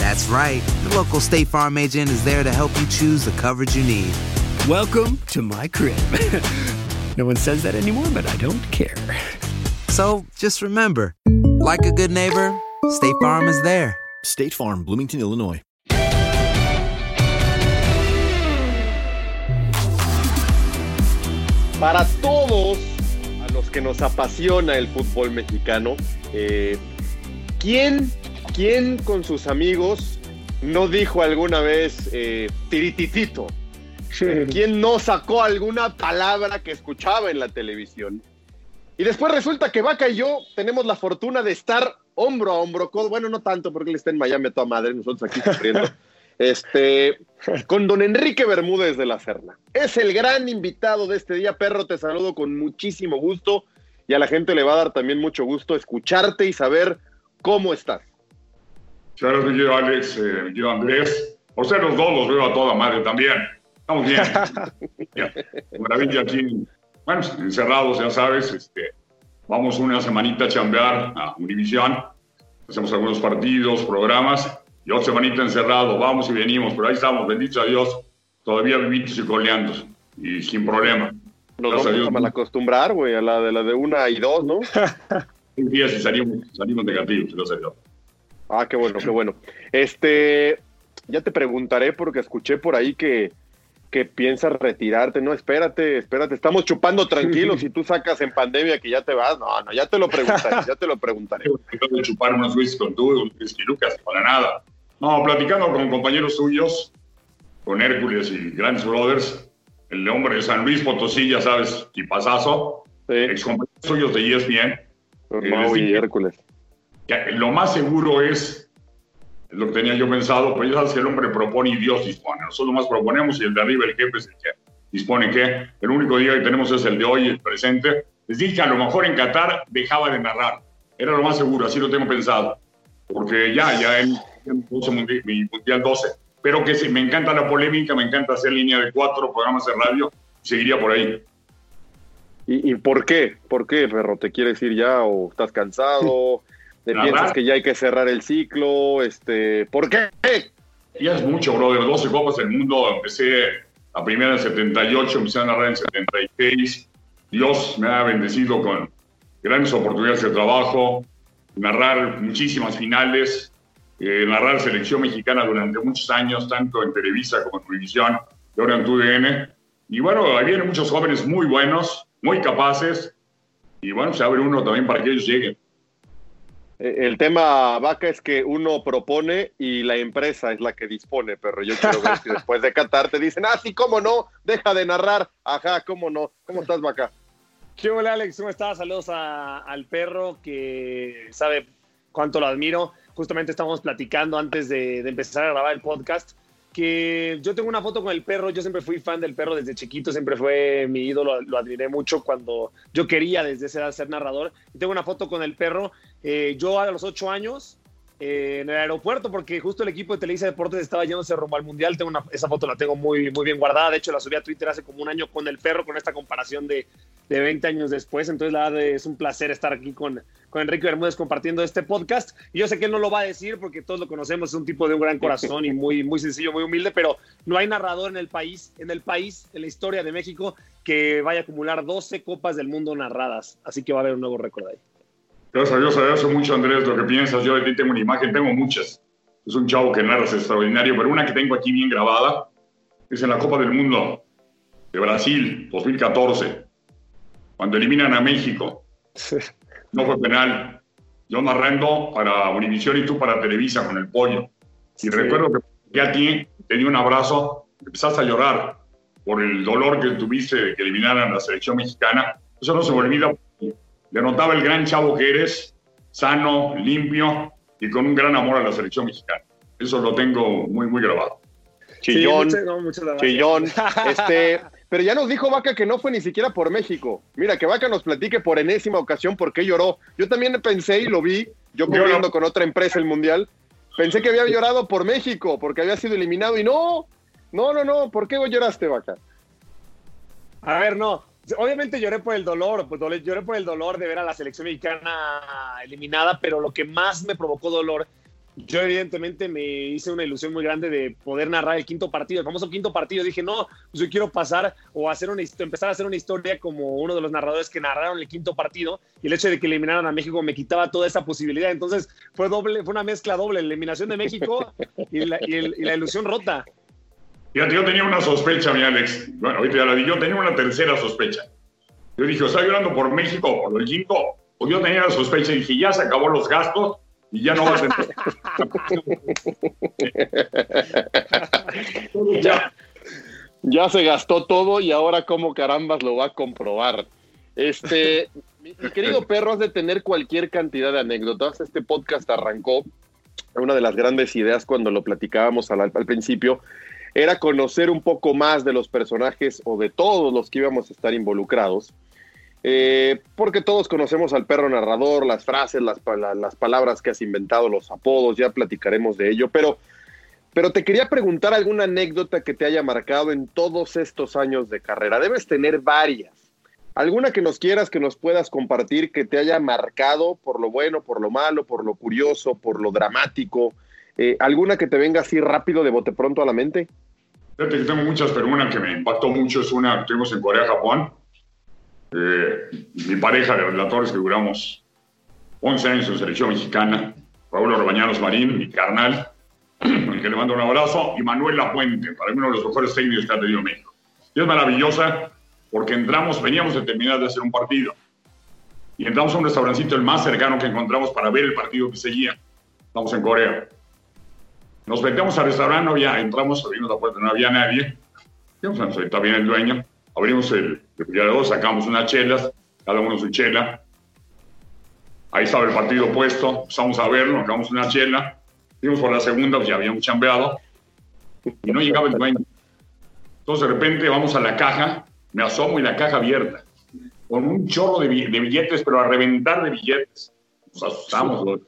That's right. The local State Farm agent is there to help you choose the coverage you need. Welcome to my crib. no one says that anymore, but I don't care. So just remember, like a good neighbor, State Farm is there. State Farm, Bloomington, Illinois. Para todos a los que nos apasiona el fútbol mexicano, eh, ¿quién, ¿quién con sus amigos no dijo alguna vez eh, tirititito? ¿Quién no sacó alguna palabra que escuchaba en la televisión? Y después resulta que Vaca y yo tenemos la fortuna de estar hombro a hombro, codo- bueno, no tanto porque él está en Miami a toda madre, nosotros aquí sufriendo, este, con don Enrique Bermúdez de la Serna. Es el gran invitado de este día, perro, te saludo con muchísimo gusto y a la gente le va a dar también mucho gusto escucharte y saber cómo estás. Claro, mi querido Alex, eh, mi querido Andrés. Por ser los dos, los veo a toda madre también. Estamos bien. Bien. Maravilla aquí. Bueno, encerrados, ya sabes. Este, vamos una semanita a chambear a Univisión. Hacemos algunos partidos, programas. Y otra semanita encerrado. Vamos y venimos. Pero ahí estamos, bendito a Dios. Todavía vivitos y coleando. Y sin problema. Nos Gracias a vamos Dios. a malacostumbrar, güey, a la de la de una y dos, ¿no? Un día sí salimos, salimos negativos, gracias a Dios. Ah, qué bueno, qué bueno. Este, ya te preguntaré porque escuché por ahí que, que piensas retirarte. No, espérate, espérate. Estamos chupando tranquilos y tú sacas en pandemia que ya te vas. No, no, ya te lo preguntaré, ya te lo preguntaré. De chupar unos whisky con tú, un whisky Lucas, para nada. No, platicando con compañeros suyos, con Hércules y grandes brothers, el hombre de San Luis Potosí, ya sabes, tipazazo, ex compañeros suyos de E ESPN. eh, Mau y Hércules. Que lo más seguro es, lo que tenía yo pensado, pero ya sabes que el hombre propone y Dios dispone. Nosotros más proponemos y el de arriba, el jefe, es el que dispone que el único día que tenemos es el de hoy, el presente. Les dije que a lo mejor en Qatar dejaba de narrar. Era lo más seguro, así lo tengo pensado. Porque ya, ya en, en 12 mundi- mi Mundial 12. Pero que sí, me encanta la polémica, me encanta hacer línea de cuatro programas de radio. Seguiría por ahí. ¿Y, y por qué? ¿Por qué, perro? ¿Te quieres ir ya o estás cansado? ¿Te La piensas verdad- que ya hay que cerrar el ciclo? Este, ¿Por qué? Ya es mucho, brother. 12 copas del mundo. Empecé la primera en 78, empecé a narrar en 76. Dios me ha bendecido con grandes oportunidades de trabajo, narrar muchísimas finales, eh, narrar selección mexicana durante muchos años, tanto en Televisa como en Televisión, y ahora en TUDN. Y bueno, ahí vienen muchos jóvenes muy buenos, muy capaces, y bueno, se abre uno también para que ellos lleguen. Eh, El tema, Vaca, es que uno propone y la empresa es la que dispone, pero yo quiero ver si después de Qatar te dicen, ah, sí, cómo no, deja de narrar. Ajá, cómo no. ¿Cómo estás, Vaca? ¿Qué hola, Alex? ¿Cómo estás? Saludos a- al perro que sabe cuánto lo admiro. Justamente estábamos platicando antes de, de empezar a grabar el podcast que yo tengo una foto con el perro. Yo siempre fui fan del perro desde chiquito, siempre fue mi ídolo, lo admiré mucho cuando yo quería desde esa edad ser narrador. Tengo una foto con el perro. Eh, yo a los ocho años eh, en el aeropuerto porque justo el equipo de Televisa Deportes estaba yéndose rumbo al Mundial. Tengo una, esa foto la tengo muy, muy bien guardada. De hecho, la subí a Twitter hace como un año con el perro, con esta comparación de, de 20 años después. Entonces, la verdad es un placer estar aquí con, con Enrique Bermúdez compartiendo este podcast. Y yo sé que él no lo va a decir porque todos lo conocemos, es un tipo de un gran corazón y muy, muy sencillo, muy humilde, pero no hay narrador en el país, en el país, en la historia de México, que vaya a acumular 12 copas del mundo narradas. Así que va a haber un nuevo récord ahí. Gracias a Dios, agradezco mucho, Andrés, lo que piensas. Yo de ti tengo una imagen, tengo muchas. Es un chavo que narras extraordinario, pero una que tengo aquí bien grabada es en la Copa del Mundo de Brasil, 2014, cuando eliminan a México. No fue penal. Yo narrando para Univisión y tú para Televisa con el pollo. Y recuerdo que ya ti te di un abrazo, empezaste a llorar por el dolor que tuviste de que eliminaran a la selección mexicana. Eso no se me olvida. Le notaba el gran chavo que eres, sano, limpio y con un gran amor a la selección mexicana. Eso lo tengo muy, muy grabado. Chillón, Sí, muchas- no, muchas gracias. chillón. Este, pero ya nos dijo Vaca que no fue ni siquiera por México. Mira, que Vaca nos platique por enésima ocasión por qué lloró. Yo también pensé y lo vi, yo cubriendo con otra empresa el Mundial, pensé que había llorado por México, porque había sido eliminado y no, no, no, no, ¿por qué lloraste, Vaca? A ver, no. Obviamente lloré por el dolor, pues lloré por el dolor de ver a la selección mexicana eliminada, pero lo que más me provocó dolor, yo evidentemente me hice una ilusión muy grande de poder narrar el quinto partido, el famoso quinto partido. Dije, no, pues yo quiero pasar o hacer una, empezar a hacer una historia como uno de los narradores que narraron el quinto partido y el hecho de que eliminaran a México me quitaba toda esa posibilidad. Entonces fue doble, fue una mezcla doble, la eliminación de México y la ilusión rota. Fíjate, yo tenía una sospecha, mi Alex. Bueno, ahorita ya la di. Yo tenía una tercera sospecha. Yo dije, o está llorando por México o por el quinto. O yo tenía la sospecha y dije, ya se acabó los gastos y ya no va a tener. ya, ya se gastó todo y ahora cómo carambas lo va a comprobar. Este, mi, mi querido perro, has de tener cualquier cantidad de anécdotas. Este podcast arrancó, una de las grandes ideas cuando lo platicábamos al, al principio, era conocer un poco más de los personajes o de todos los que íbamos a estar involucrados. Eh, porque todos conocemos al perro narrador, las frases, las, las palabras que has inventado, los apodos, ya platicaremos de ello, pero, pero te quería preguntar alguna anécdota que te haya marcado en todos estos años de carrera. Debes tener varias. ¿Alguna que nos quieras, que nos puedas compartir, que te haya marcado por lo bueno, por lo malo, por lo curioso, por lo dramático? Eh, ¿Alguna que te venga así rápido de bote pronto a la mente? Tengo muchas, pero una que me impactó mucho es una que tuvimos en Corea, Japón. Eh, mi pareja de relatores que duramos 11 años en selección mexicana, Raúl Orbañanos Marín, mi carnal, al que le mando un abrazo, y Manuel Lapuente, para mí uno de los mejores técnicos que ha tenido México. Y es maravillosa porque entramos, veníamos de terminar de hacer un partido, y entramos a un restaurancito el más cercano que encontramos para ver el partido que seguía. Estamos en Corea. Nos metemos al restaurante, no había, entramos, abrimos la puerta, no había nadie. "Ah, está bien el dueño. Abrimos el refrigerador, sacamos unas chelas, cada uno su chela. Ahí estaba el partido puesto, empezamos a verlo, sacamos una chela. Fuimos por la segunda, pues ya habíamos chambeado. Y no llegaba el dueño. Entonces de repente vamos a la caja, me asomo y la caja abierta. Con un chorro de, de billetes, pero a reventar de billetes. Nos asustamos.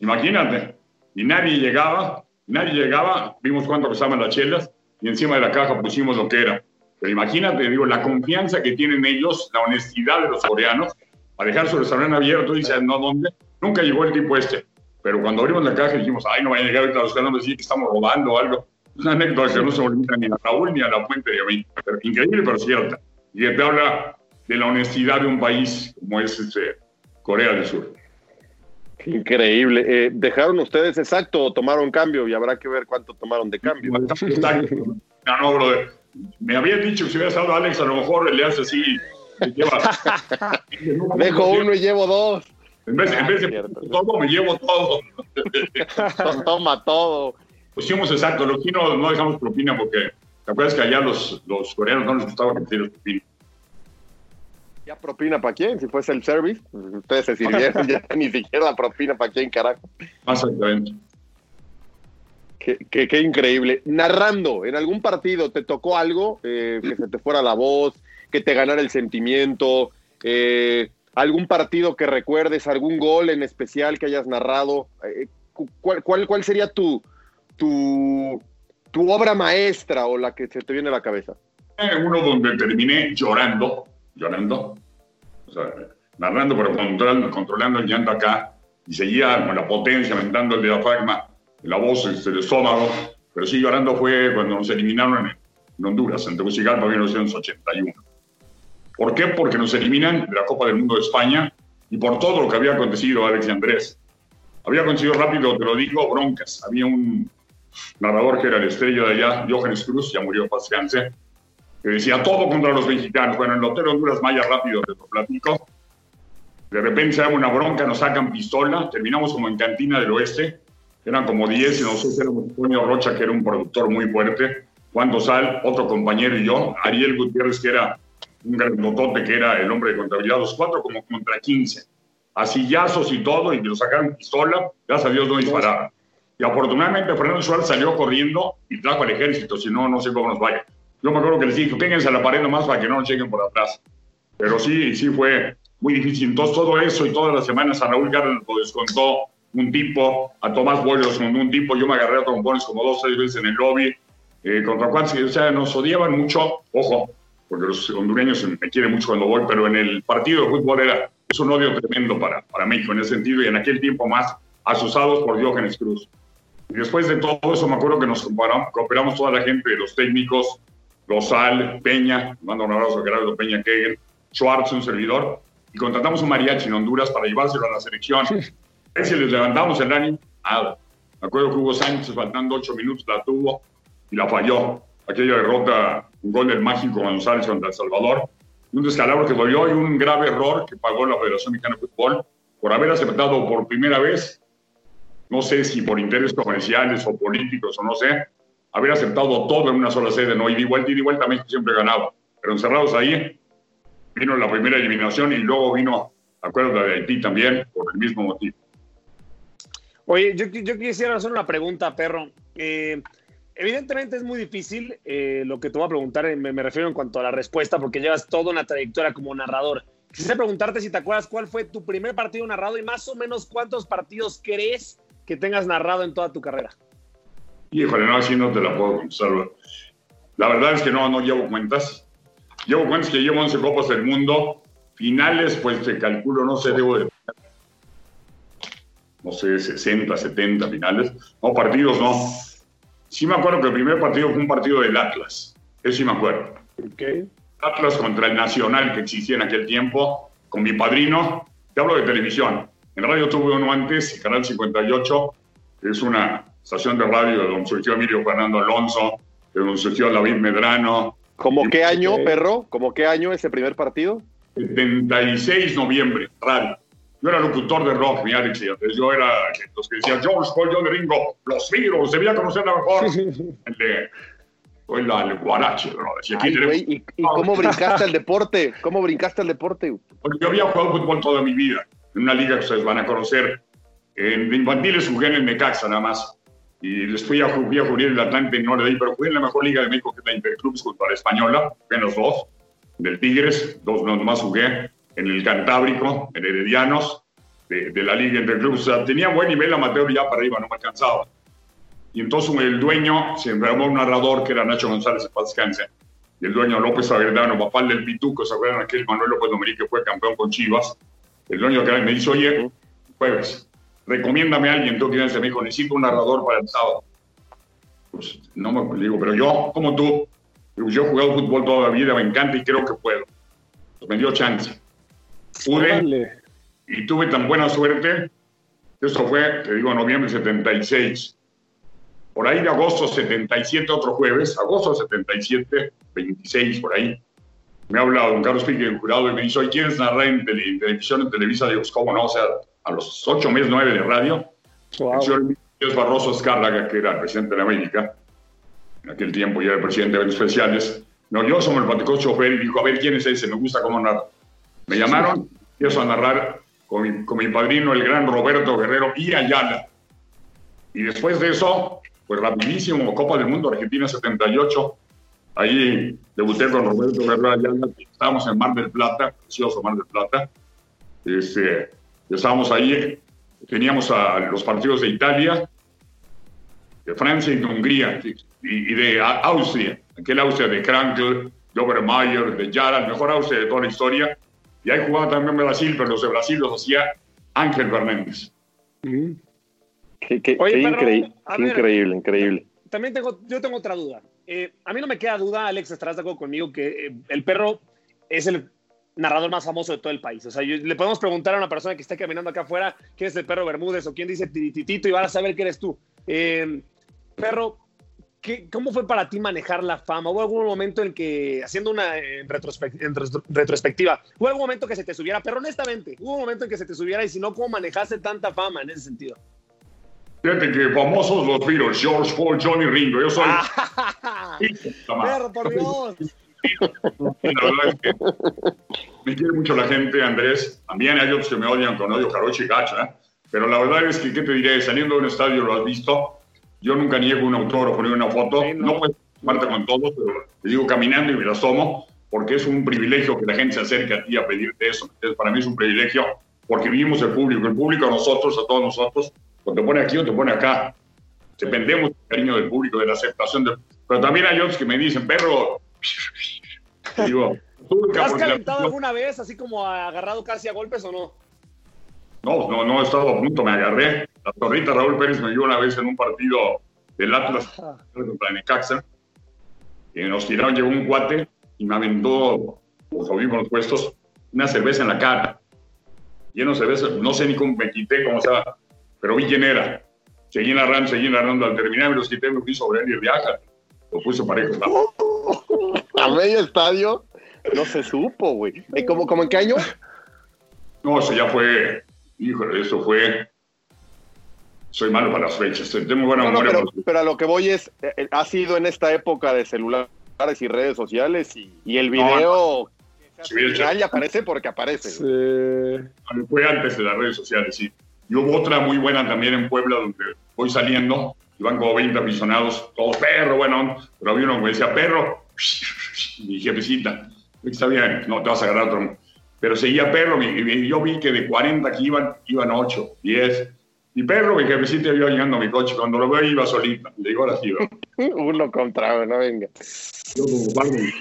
Imagínate. Y nadie llegaba, nadie llegaba. Vimos cuánto costaban las chelas y encima de la caja pusimos lo que era. Pero imagínate, digo, la confianza que tienen ellos, la honestidad de los coreanos, a dejar su restaurante abierto, dices, no, ¿dónde? Nunca llegó el tipo este. Pero cuando abrimos la caja dijimos, ay, no vayan a llegar ahorita los caras a decir que estamos robando o algo. Es una anécdota que no se olvida ni a Raúl ni a la fuente de. Pero increíble, pero cierta. Y que te habla de la honestidad de un país como es este, Corea del Sur. Increíble. Eh, ¿Dejaron ustedes exacto o tomaron cambio? Y habrá que ver cuánto tomaron de cambio. No, no, brother. Me habían dicho que si hubiera estado Alex, a lo mejor le hace así. Dejo uno y llevo dos. En vez, en vez de todo, me llevo todo. Toma todo. Pusimos exacto. Los chinos no dejamos propina porque, ¿te acuerdas que allá los, los coreanos no les gustaba que metieras propina? ¿Ya propina para quién? Si fue el service, ustedes se sirvieron ya ni siquiera la propina para quién, carajo. Exactamente. Qué, qué- qué increíble. Narrando, en algún partido te tocó algo, eh, que se te fuera la voz, que te ganara el sentimiento, eh, algún partido que recuerdes, algún gol en especial que hayas narrado. Eh, ¿cuál, cuál, cuál sería tu, tu, tu obra maestra o la que se te viene a la cabeza? Uno donde terminé llorando, llorando, o sea, narrando, pero controlando, controlando el llanto acá, y seguía con la potencia, aumentando el diafragma, la voz, este, el estómago, pero sí llorando fue cuando nos eliminaron en, en Honduras, en Tegucigalpa, en 1981. ¿Por qué? Porque nos eliminan de la Copa del Mundo de España y por todo lo que había acontecido, Alex y Andrés. Había acontecido rápido, te lo digo, broncas. Había un narrador que era la estrella de allá, Johannes Cruz, ya murió paz que decía todo contra los mexicanos. Bueno, en el Hotel Honduras Maya rápido te lo platico. De repente se da una bronca, nos sacan pistola, terminamos como en Cantina del Oeste, eran como 10 y nosotros éramos Antonio Rocha, que era un productor muy fuerte, Juan Dosal, otro compañero y yo, Ariel Gutiérrez, que era un gran motote, que era el hombre de contabilidad, los cuatro como contra 15, asillazos y todo, y nos sacaron pistola, gracias a Dios no dispararon. Y afortunadamente Fernando Suárez salió corriendo y trajo al ejército, si no, no sé cómo nos vaya. Yo me acuerdo que les dije, péguense a la pared nomás para que no nos lleguen por atrás. Pero sí, sí fue muy difícil. Entonces todo eso y todas las semanas a Raúl Garden lo descontó un tipo, a Tomás Boy lo descontó un tipo, yo me agarré a trompones como dos tres veces en el lobby, eh, contra Juan, o sea, nos odiaban mucho, ojo, porque los hondureños me quieren mucho cuando voy, pero en el partido de fútbol era, es un odio tremendo para, para México en ese sentido, y en aquel tiempo más asusados por Diógenes Cruz. Y después de todo eso, me acuerdo que nos cooperamos toda la gente, los técnicos, Rosal, Peña, mando un abrazo a Gerardo Peña Kegel, Schwartz, un servidor, y contratamos un mariachi en Honduras para llevárselo a la selección. A si les levantamos el ánimo, nada. Me acuerdo que Hugo Sánchez, faltando ocho minutos, la tuvo y la falló. Aquella derrota, un gol del mágico González contra El Salvador, un descalabro que dolió y un grave error que pagó la Federación Mexicana de Fútbol por haber aceptado por primera vez, no sé si por intereses comerciales o políticos o no sé, haber aceptado todo en una sola sede, no, y de vuelta y de vuelta México siempre ganaba, pero encerrados ahí, vino la primera eliminación y luego vino, acuerdo de Haití también, por el mismo motivo. Oye, yo, yo quisiera hacer una pregunta, perro. Eh, evidentemente es muy difícil eh, lo que te voy a preguntar, eh, me, me, refiero en cuanto a la respuesta, porque llevas toda una trayectoria como narrador. Quisiera preguntarte si te acuerdas cuál fue tu primer partido narrado y más o menos cuántos partidos crees que tengas narrado en toda tu carrera. Híjole, no, así no te la puedo contestar. La verdad es que no, no llevo cuentas. Llevo cuentas que llevo 11 Copas del Mundo. Finales, pues te calculo, no sé, debo de... No sé, 60, 70 finales. No, partidos no. Sí me acuerdo que el primer partido fue un partido del Atlas. Eso sí me acuerdo. Okay. Atlas contra el Nacional que existía en aquel tiempo, con mi padrino. Te hablo de televisión. En radio tuve uno antes, Canal 58, que es una estación de radio de donde surgió Emilio Fernando Alonso, de donde surgió David Medrano. ¿Cómo qué año, perro? ¿Cómo qué año ese primer partido? 76 noviembre, radio. Yo era locutor de rock, mi Alex, y yo era los que decían, George Paul, John Ringo, los virus, debía conocerla mejor. el de, fue la, el guarache, bro. Ay, tenemos... güey, ¿y, ¿y, cómo brincaste al deporte? ¿Cómo brincaste al deporte? Porque yo había jugado fútbol toda mi vida, en una liga que ustedes van a conocer. En infantiles jugué en el Necaxa nada más. Y les fui a, fui a jugar en el Atlante, no le pero jugué en la mejor liga de México, que es la Interclubs, junto a la Española, en los dos. Del Tigres, dos nomás jugué en el Cantábrico, en Heredianos, de, de la Liga Interclubs. O sea, tenía buen nivel amateur ya para arriba, no me alcanzaba. Y entonces el dueño se enfermó un narrador que era Nacho González de Paz Descanse. Y el dueño López Agredano, papá del Pituco, ¿se acuerdan aquel Manuel López Dominí que fue campeón con Chivas? El dueño que me dice, oye, jueves, recomiéndame a alguien. Tú quieres, me dijo, necesito un narrador para el sábado. Pues no me digo, pero yo, como tú, yo he jugado fútbol toda la vida, me encanta y creo que puedo. Pues me dio chance pude Dale. y tuve tan buena suerte. Eso fue, te digo, noviembre 76. Por ahí de agosto 77, otro jueves, agosto 77, 26, por ahí, me habla don Carlos Pique, el jurado, y me dice, ¿quieres narrar en televisión, en Televisa? Digo, pues, ¿cómo no? O sea, a los ocho meses, nueve de radio, wow. el señor Barroso Escárraga, que era el presidente de América, en aquel tiempo ya era el presidente de eventos especiales, me oyó, somos el platicó chofer y dijo, a ver, ¿quién es ese? Me gusta cómo narra. Me llamaron, empiezo a narrar con mi, con mi, padrino, el gran Roberto Guerrero y Ayala. Y después de eso, pues rapidísimo, Copa del Mundo Argentina 78. Ahí debuté con Roberto Guerrero Ayala. Estábamos en Mar del Plata, precioso Mar del Plata. Este, estábamos ahí teníamos a los partidos de Italia, de Francia y de Hungría, y, y de Austria, aquel Austria de Krankel, de Obermeier, de Jara, el mejor Austria de toda la historia. Y ahí jugaba también Brasil, pero los de Brasil los hacía Ángel Fernández. Qué, qué- Oye, qué pero, increí- a qué ver. increíble, increíble. También tengo, yo tengo otra duda. Eh, a mí no me queda duda, Alex, estarás de acuerdo conmigo, que eh, el perro es el narrador más famoso de todo el país. O sea, yo- le podemos preguntar a una persona que está caminando acá afuera quién es el perro Bermúdez o quién dice tirititito y van a saber que eres tú. Eh, perro, ¿qué- ¿cómo fue para ti manejar la fama? ¿Hubo algún momento en que, haciendo una eh, retrospec- en res- retrospectiva, ¿hubo algún momento que se te subiera? Pero honestamente, ¿hubo un momento en que se te subiera y si no, ¿cómo manejaste tanta fama en ese sentido? Fíjate que famosos los Beatles, George Paul, Johnny Ringo. Yo soy. Perro, por Dios. La verdad es que me quiere mucho la gente, Andrés. También hay otros que me odian con odio jarocho y gacha. Pero la verdad es que, ¿qué te diré? Saliendo de un estadio, lo has visto. Yo nunca niego un autógrafo ni una foto. no puedo tomarte con todos, pero te digo caminando y me las tomo porque es un privilegio que la gente se acerque a ti a pedirte eso. Entonces, para mí es un privilegio porque vivimos el público. El público a nosotros, a todos nosotros, o te pone aquí o te pone acá. Dependemos del cariño del público, de la aceptación. De... Pero también hay otros que me dicen, perro, digo, ¿Te has la- calentado alguna vez, así como agarrado casi a golpes o no? No, no, no he estado a punto, me agarré. La torrita Raúl Pérez me dio una vez en un partido del Atlas contra Necaxa. Y nos tiraron, llegó un cuate y me aventó, los audífonos puestos, una cerveza en la cara. Lleno de cerveza, no sé ni cómo me quité, cómo estaba, pero vi quién era. Seguí narrando, seguí narrando. Al terminar me los quité, me fui sobre él y viaja. Lo puse parejo. A medio estadio no se supo, güey. Eh, ¿Cómo, cómo en qué año? No, eso ya fue, híjole, eso fue. Soy malo para las fechas, tengo buena No, no, memoria. pero, pero a lo que voy es, eh, eh, ha sido en esta época de celulares y redes sociales y, y el video viral y aparece porque aparece. Fue antes de las redes sociales, sí. Y hubo otra muy buena también en Puebla, donde voy saliendo, iban como 20 aficionados, todos perro, bueno, pero había uno que me decía, perro, mi jefecita, está bien, no te vas a agarrar otro. Pero seguía perro, y yo vi que de 40 que iban, iban 8, 10. Y perro, mi jefecita iba llegando a mi coche, cuando lo veo iba solita. Le digo, ahora sí, ¿no? Uno contra uno, venga. Yo como padre.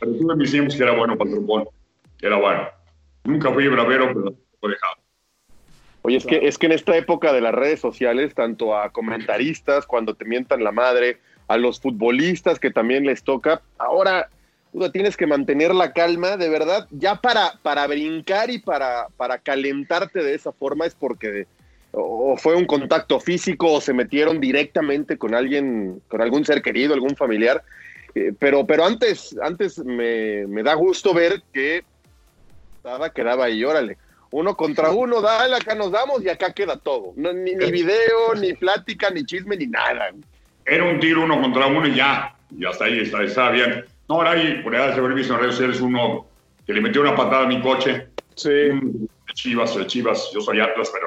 Pero tuve mis tiempos que era bueno para el trombón. Era bueno. Nunca fui bravero, pero lo dejaba. Oye, es que, es que en esta época de las redes sociales, tanto a comentaristas cuando te mientan la madre, a los futbolistas que también les toca, ahora puta, tienes que mantener la calma, de verdad, ya para, para brincar y para, para calentarte de esa forma es porque o fue un contacto físico o se metieron directamente con alguien, con algún ser querido, algún familiar. Eh, pero, pero antes, antes me, me da gusto ver que nada quedaba ahí, órale. Uno contra uno, dale, acá nos damos y acá queda todo. No, ni, ni video, ni plática, ni chisme, ni nada. Era un tiro uno contra uno y ya. Y hasta ahí está, está bien. No, ahora ahí, por ahí se haber visto en redes sociales uno que le metió una patada a mi coche. Sí. Chivas, el Chivas, yo soy Atlas, pero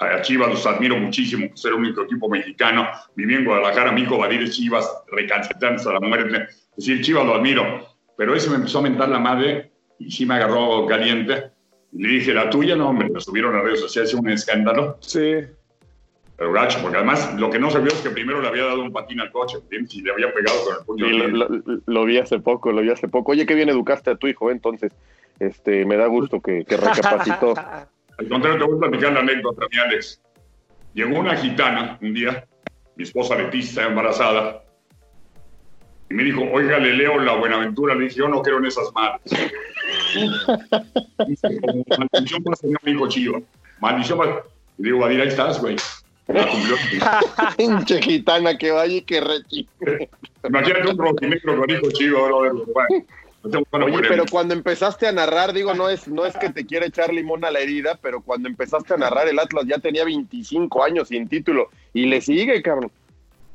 a, a Chivas los admiro muchísimo, por ser el único equipo mexicano. Viví en Guadalajara, mi hijo Badir es Chivas, recalcitrante hasta la muerte. Es decir, Chivas lo admiro. Pero ese me empezó a mentar la madre y sí me agarró caliente. Y le dije, la tuya, no, hombre, me subieron a redes sociales, un escándalo. Sí. Pero gacho, porque además lo que no se vio es que primero le había dado un patín al coche, ¿entiendes? Y le había pegado con el puño. Sí, lo, lo- lo vi hace poco, lo vi hace poco. Oye, qué bien educaste a tu hijo, ¿eh? entonces. Este, me da gusto que, que recapacitó. Al contrario, te voy a platicar la anécdota, mi Alex. Llegó una gitana un día, mi esposa Leticia embarazada, y me dijo, oiga, le leo la Buenaventura. Le dije, yo no creo en esas madres. Dice, como maldición para tener un hijo chivo. Maldición para... Y digo, Badir, ahí estás, güey. Pinche gitana que vaya y que rechique. Imagínate un rojinegro con hijo chivo, brother. No Oye, pero cuando empezaste a narrar, digo, no es, no es que te quiera echar limón a la herida, pero cuando empezaste a narrar, el Atlas ya tenía 25 años sin título y le sigue, cabrón.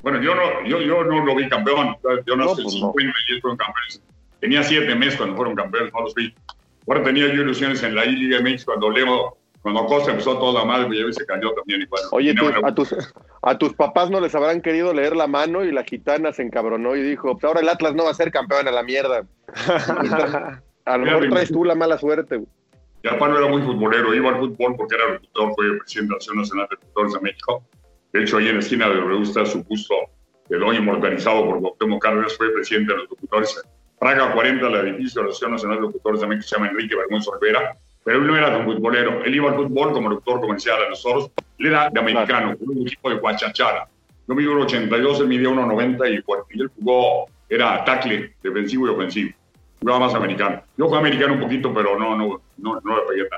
Bueno, yo no, yo, yo no lo vi campeón. Yo nací No, en pues no. 50 y ellos fueron campeones. Tenía siete meses cuando fueron campeones, no los vi. Ahora tenía yo ilusiones en la I-Liga MX cuando Leo, cuando Costa empezó toda madre, pues ya se cayó también igual. Oye, tú- a, tus, a tus papás no les habrán querido leer la mano y la gitana se encabronó y dijo, pues ahora el Atlas no va a ser campeón a la mierda. A lo mejor traes tú la mala suerte. güey. Mi papá no era muy futbolero, iba al fútbol porque era locutor, fue presidente de la Nacional de Locutores de México. De hecho, ahí en la esquina de donde está su busto, quedó inmortalizado por Cuauhtémoc Cárdenas, fue presidente de los locutores. Praga 40, el edificio de la Asociación Nacional de Locutores México se llama Enrique Bermúdez Olvera, pero él no era tan futbolero. Él iba al fútbol como locutor comercial a los toros. Él era de americano, un equipo de Guachachara. Yo mido 1,82, él midía 1,90 y, y él jugó, era tackle, defensivo y ofensivo jugaba más americano. Yo jugué americano un poquito, pero no, no, no, no le.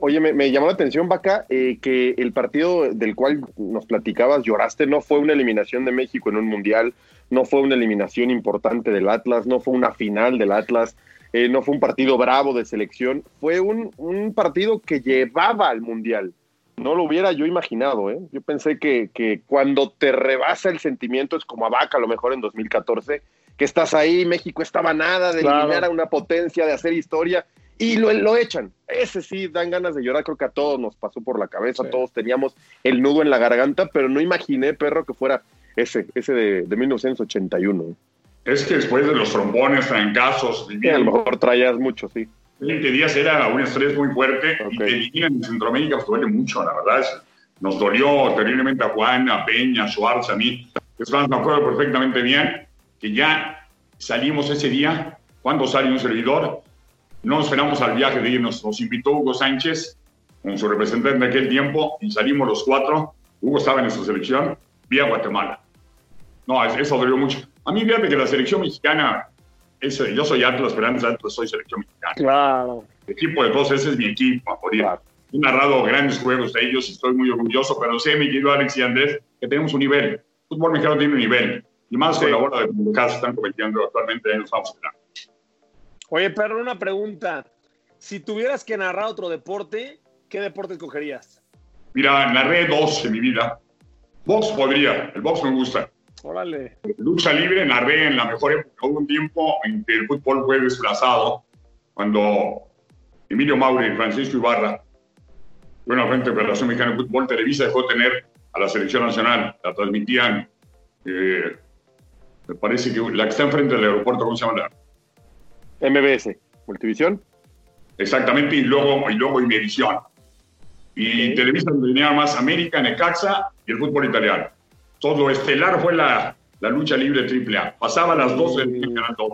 Oye, me, me llamó la atención, Vaca, eh, que el partido del cual nos platicabas, lloraste, no fue una eliminación de México en un mundial, no fue una eliminación importante del Atlas, no fue una final del Atlas, eh, no fue un partido bravo de selección, fue un, un, partido que llevaba al mundial. No lo hubiera yo imaginado, ¿eh? Yo pensé que, que cuando te rebasa el sentimiento, es como a Vaca a lo mejor en 2014, que estás ahí, México estaba nada de claro. eliminar a una potencia, de hacer historia, y lo, lo, echan. Ese sí, dan ganas de llorar, creo que a todos nos pasó por la cabeza, sí. todos teníamos el nudo en la garganta, pero no imaginé, perro, que fuera ese, ese de, de 1981. Es que después de los trombones, trancazos, sí, a lo mejor traías mucho, sí. 20 días era un estrés muy fuerte okay. y te eliminan en Centroamérica, pues duele mucho, la verdad. Nos dolió terriblemente a Juan, a Peña, a Schwartz, a mí. Es más, me acuerdo perfectamente bien que ya salimos ese día, cuando sale un servidor, no esperamos al viaje de irnos, nos invitó Hugo Sánchez, con su representante de aquel tiempo, y salimos los cuatro, Hugo estaba en esa selección, vía Guatemala. No, eso dolió mucho. A mí, fíjate que la selección mexicana, es, yo soy Atlas, pero antes Atlas soy selección mexicana. Claro. El equipo de dos, ese es mi equipo, a morir. Claro. He narrado grandes juegos de ellos y estoy muy orgulloso, pero sé, mi querido Alex y Andrés, que tenemos un nivel. El fútbol mexicano tiene un nivel y más con la bola de que están cometiendo actualmente en los vamos Oye, pero una pregunta. Si tuvieras que narrar otro deporte, ¿qué deporte escogerías? Mira, narré dos en mi vida. Box podría, el box me gusta. Órale. Lucha libre narré en la mejor época. Hubo un tiempo en que el fútbol fue desplazado, cuando Emilio Mauri y Francisco Ibarra, bueno, frente a la Federación Mexicana de Fútbol, Televisa dejó de tener a la selección nacional, la transmitían eh, me parece que la que está enfrente del aeropuerto, ¿cómo se llama? La... MBS, Multivisión. Exactamente, y luego, y luego Imevisión. Y okay. Televisa tenía más América, Necaxa y el fútbol italiano. Todo lo estelar fue la, la lucha libre triple A. Pasaba a las 12 del 2.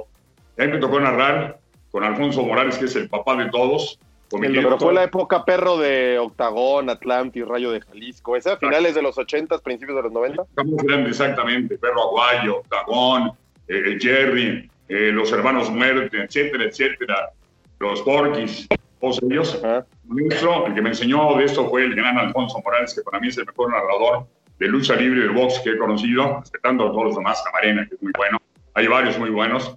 Ahí me tocó narrar con Alfonso Morales, que es el papá de todos. Pero fue la época perro de Octagón, Atlantis, Rayo de Jalisco. ¿Esa finales de los 80, principios de los 90? Estamos grandes, exactamente. Perro Aguayo, Octagón, eh, Jerry, eh, los hermanos Muerte, etcétera, etcétera. Los Porquis, todos ellos. Nuestro, el que me enseñó de esto fue el gran Alfonso Morales, que para mí es el mejor narrador de lucha libre del box que he conocido, respetando a todos los demás, Camarena, que es muy bueno. Hay varios muy buenos.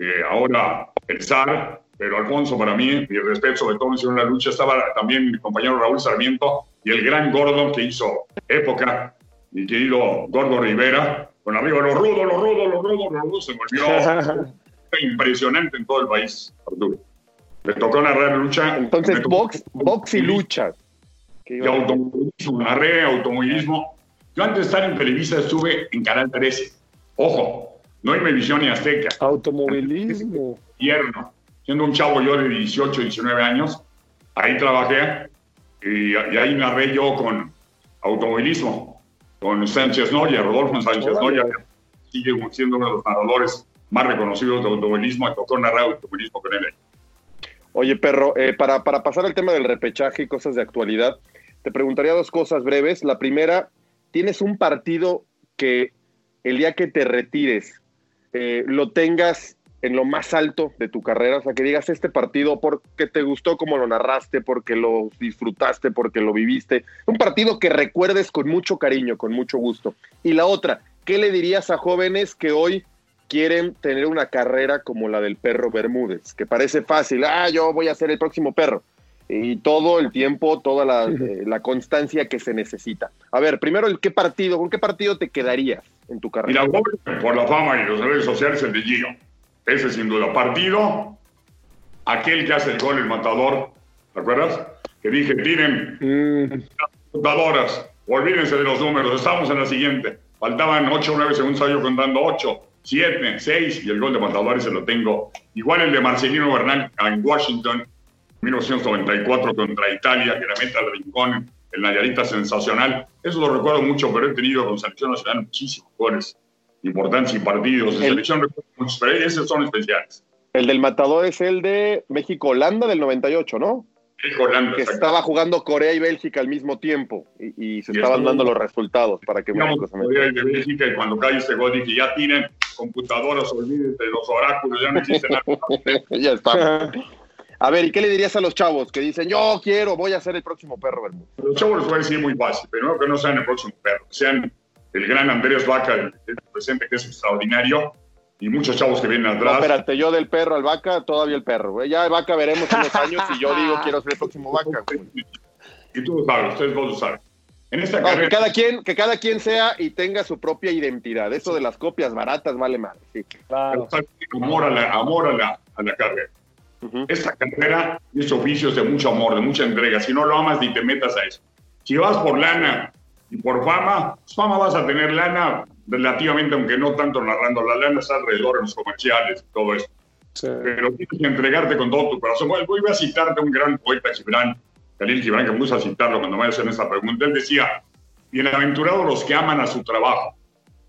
Eh, ahora, el SAR, pero Alfonso, para mí, mi respeto, sobre todo en la lucha, estaba también mi compañero Raúl Sarmiento y el gran Gordo que hizo época, mi querido Gordo Rivera, con arriba los rudos, los rudos, los rudos, los rudos, se volvió impresionante en todo el país, Arturo. Me tocó narrar lucha. Entonces, box, box y lucha. Y automovilismo, narré automovilismo. Yo antes de estar en Televisa estuve en Canal 13. Ojo, no hay Melvisión ni Azteca. Automovilismo. Tierno siendo un chavo yo de 18, 19 años, ahí trabajé y, y ahí narré yo con automovilismo, con Sánchez Noya, Rodolfo Sánchez Noya, que sigue siendo uno de los narradores más reconocidos de automovilismo, me tocó narrar automovilismo con él. Oye, perro, eh, para, para pasar al tema del repechaje y cosas de actualidad, te preguntaría dos cosas breves. La primera, ¿tienes un partido que el día que te retires eh, lo tengas en lo más alto de tu carrera, o sea, que digas este partido porque te gustó como lo narraste, porque lo disfrutaste, porque lo viviste, un partido que recuerdes con mucho cariño, con mucho gusto. Y la otra, ¿qué le dirías a jóvenes que hoy quieren tener una carrera como la del perro Bermúdez? Que parece fácil, ah, yo voy a ser el próximo perro. Y todo el tiempo, toda la, eh, la constancia que se necesita. A ver, primero, ¿el qué partido, con qué partido te quedarías en tu carrera? Mira, por la fama y las redes sociales, el de Gio. Ese sin duda. Partido, aquel que hace el gol, el matador, ¿te acuerdas? Que dije, tienen mm. computadoras, olvídense de los números, estamos en la siguiente. Faltaban 8 o 9 segundos, yo contando 8, 7, 6 y el gol de matador ese lo tengo. Igual el de Marcelino Bernal en Washington, 1994 contra Italia, que la meta al rincón, el Nayarita sensacional. Eso lo recuerdo mucho, pero he tenido con Selección Nacional muchísimos goles importantes y partidos. De selección muchos, pero esos son especiales. El del matador es el de México-Holanda del 98, ¿no? México-Holanda. Que estaba jugando Corea y Bélgica al mismo tiempo y, se estaban dando los resultados para que México se Corea y Bélgica y cuando cae este gol dije, ya tienen computadoras, olvídense de los oráculos, ya no existe nada. ya está. A ver, ¿y qué le dirías a los chavos que dicen, yo quiero, voy a ser el próximo perro del mundo? Los chavos les voy a decir muy fácil, pero que no sean el próximo perro, que sean el gran Andrés Vaca, el, presente que es extraordinario, y muchos chavos que vienen atrás. No, espérate, yo del perro al Vaca, todavía el perro. Ya el Vaca veremos en unos años y yo digo quiero ser el próximo Vaca. Y tú lo sabes, ustedes dos lo saben. En esta que, cada quien, que cada quien sea y tenga su propia identidad. Eso de las copias baratas vale más. Sí. Claro. Amor a la, amor a la, a la carrera. Esta carrera es oficios de mucho amor, de mucha entrega. Si no lo amas, ni te metas a eso. Si vas por lana y por fama, pues fama vas a tener lana relativamente, aunque no tanto narrando. La lana está alrededor en los comerciales y todo eso. Pero tienes que entregarte con todo tu corazón. Voy a citarte a un gran poeta, Gibran, Khalil Gibran, que me gusta citarlo cuando me hacen esta pregunta. Él decía, bienaventurados los que aman a su trabajo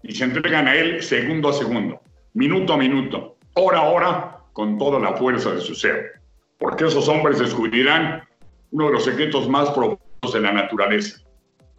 y se entregan a él segundo a segundo, minuto a minuto, hora a hora, con toda la fuerza de su ser, porque esos hombres descubrirán uno de los secretos más profundos de la naturaleza.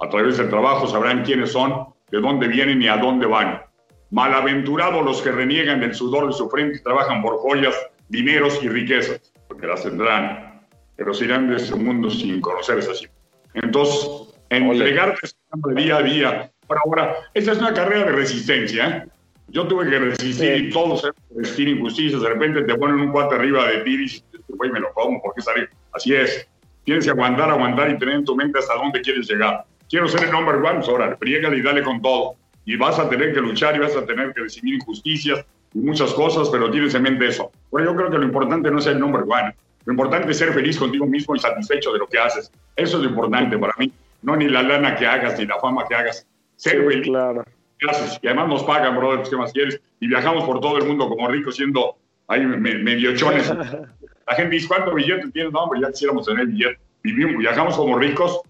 A través del trabajo sabrán quiénes son, de dónde vienen y a dónde van. Malaventurados los que reniegan del sudor de su frente y trabajan por joyas, dineros y riquezas, porque las tendrán, pero se irán de este mundo sin conocerse así. Entonces, entregarte día a día. Por ahora, esta es una carrera de resistencia. ¿eh? Yo tuve que resistir y todos resistir injusticias. De repente te ponen un cuate arriba de ti y dices, este güey, me lo como, ¿por qué salir? Así es. Tienes que aguantar, aguantar y tener en tu mente hasta dónde quieres llegar. Quiero ser el number one, pues órale, y dale con todo. Y vas a tener que luchar y vas a tener que recibir injusticias y muchas cosas, pero tienes en mente eso. Bueno, yo creo que lo importante no es el number one. Lo importante es ser feliz contigo mismo y satisfecho de lo que haces. Eso es lo importante para mí. No ni la lana que hagas, ni la fama que hagas. Ser feliz. Claro y además nos pagan, brother, pues, ¿qué más quieres? Y viajamos por todo el mundo como ricos, siendo ahí medio chones. La gente dice, ¿cuánto billete tienes? No, hombre, ya quisiéramos tener billete. Vivimos, viajamos como ricos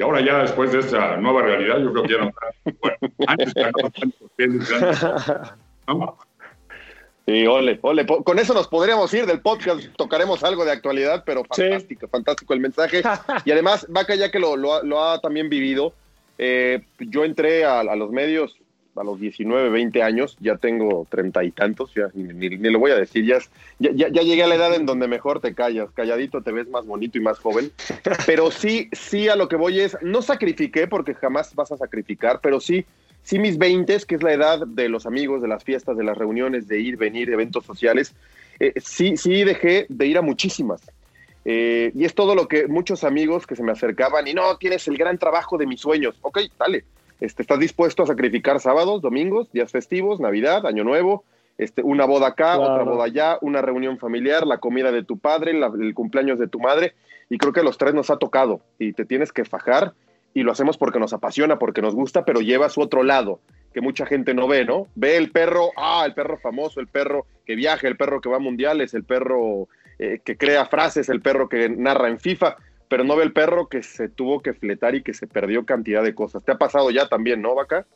y ahora ya después de esta nueva realidad, yo creo que ya no. Bueno, antes ¿no? Sí, ole, ole. Con eso nos podríamos ir del podcast. Tocaremos algo de actualidad, pero fantástico, fantástico el mensaje. Y además, Vaca, ya que lo, lo, ha también vivido, eh, yo entré a, los medios a los 19, 20 años, ya tengo treinta y tantos, ya ni, lo voy a decir, ya, ya, ya, llegué a la edad en donde mejor te callas, calladito te ves más bonito y más joven, pero sí, sí a lo que voy es, no sacrifiqué porque jamás vas a sacrificar, pero sí, sí mis 20, que es la edad de los amigos, de las fiestas, de las reuniones, de ir, venir, eventos sociales, eh, sí, sí dejé de ir a muchísimas. Eh, y es todo lo que muchos amigos que se me acercaban y no, tienes el gran trabajo de mis sueños. Ok, dale este, ¿Estás dispuesto a sacrificar sábados, domingos, días festivos, Navidad, Año Nuevo? Este, una boda acá, otra boda allá, una reunión familiar, la comida de tu padre, el cumpleaños de tu madre. Y creo que a los tres nos ha tocado y te tienes que fajar y lo hacemos porque nos apasiona, porque nos gusta, pero lleva su otro lado que mucha gente no ve, ¿no? Ve el perro, ah, el perro famoso, el perro que viaja, el perro que va a mundiales, el perro eh, que crea frases, el perro que narra en FIFA, pero no ve el perro que se tuvo que fletar y que se perdió cantidad de cosas. ¿Te ha pasado ya también, no, Vaca?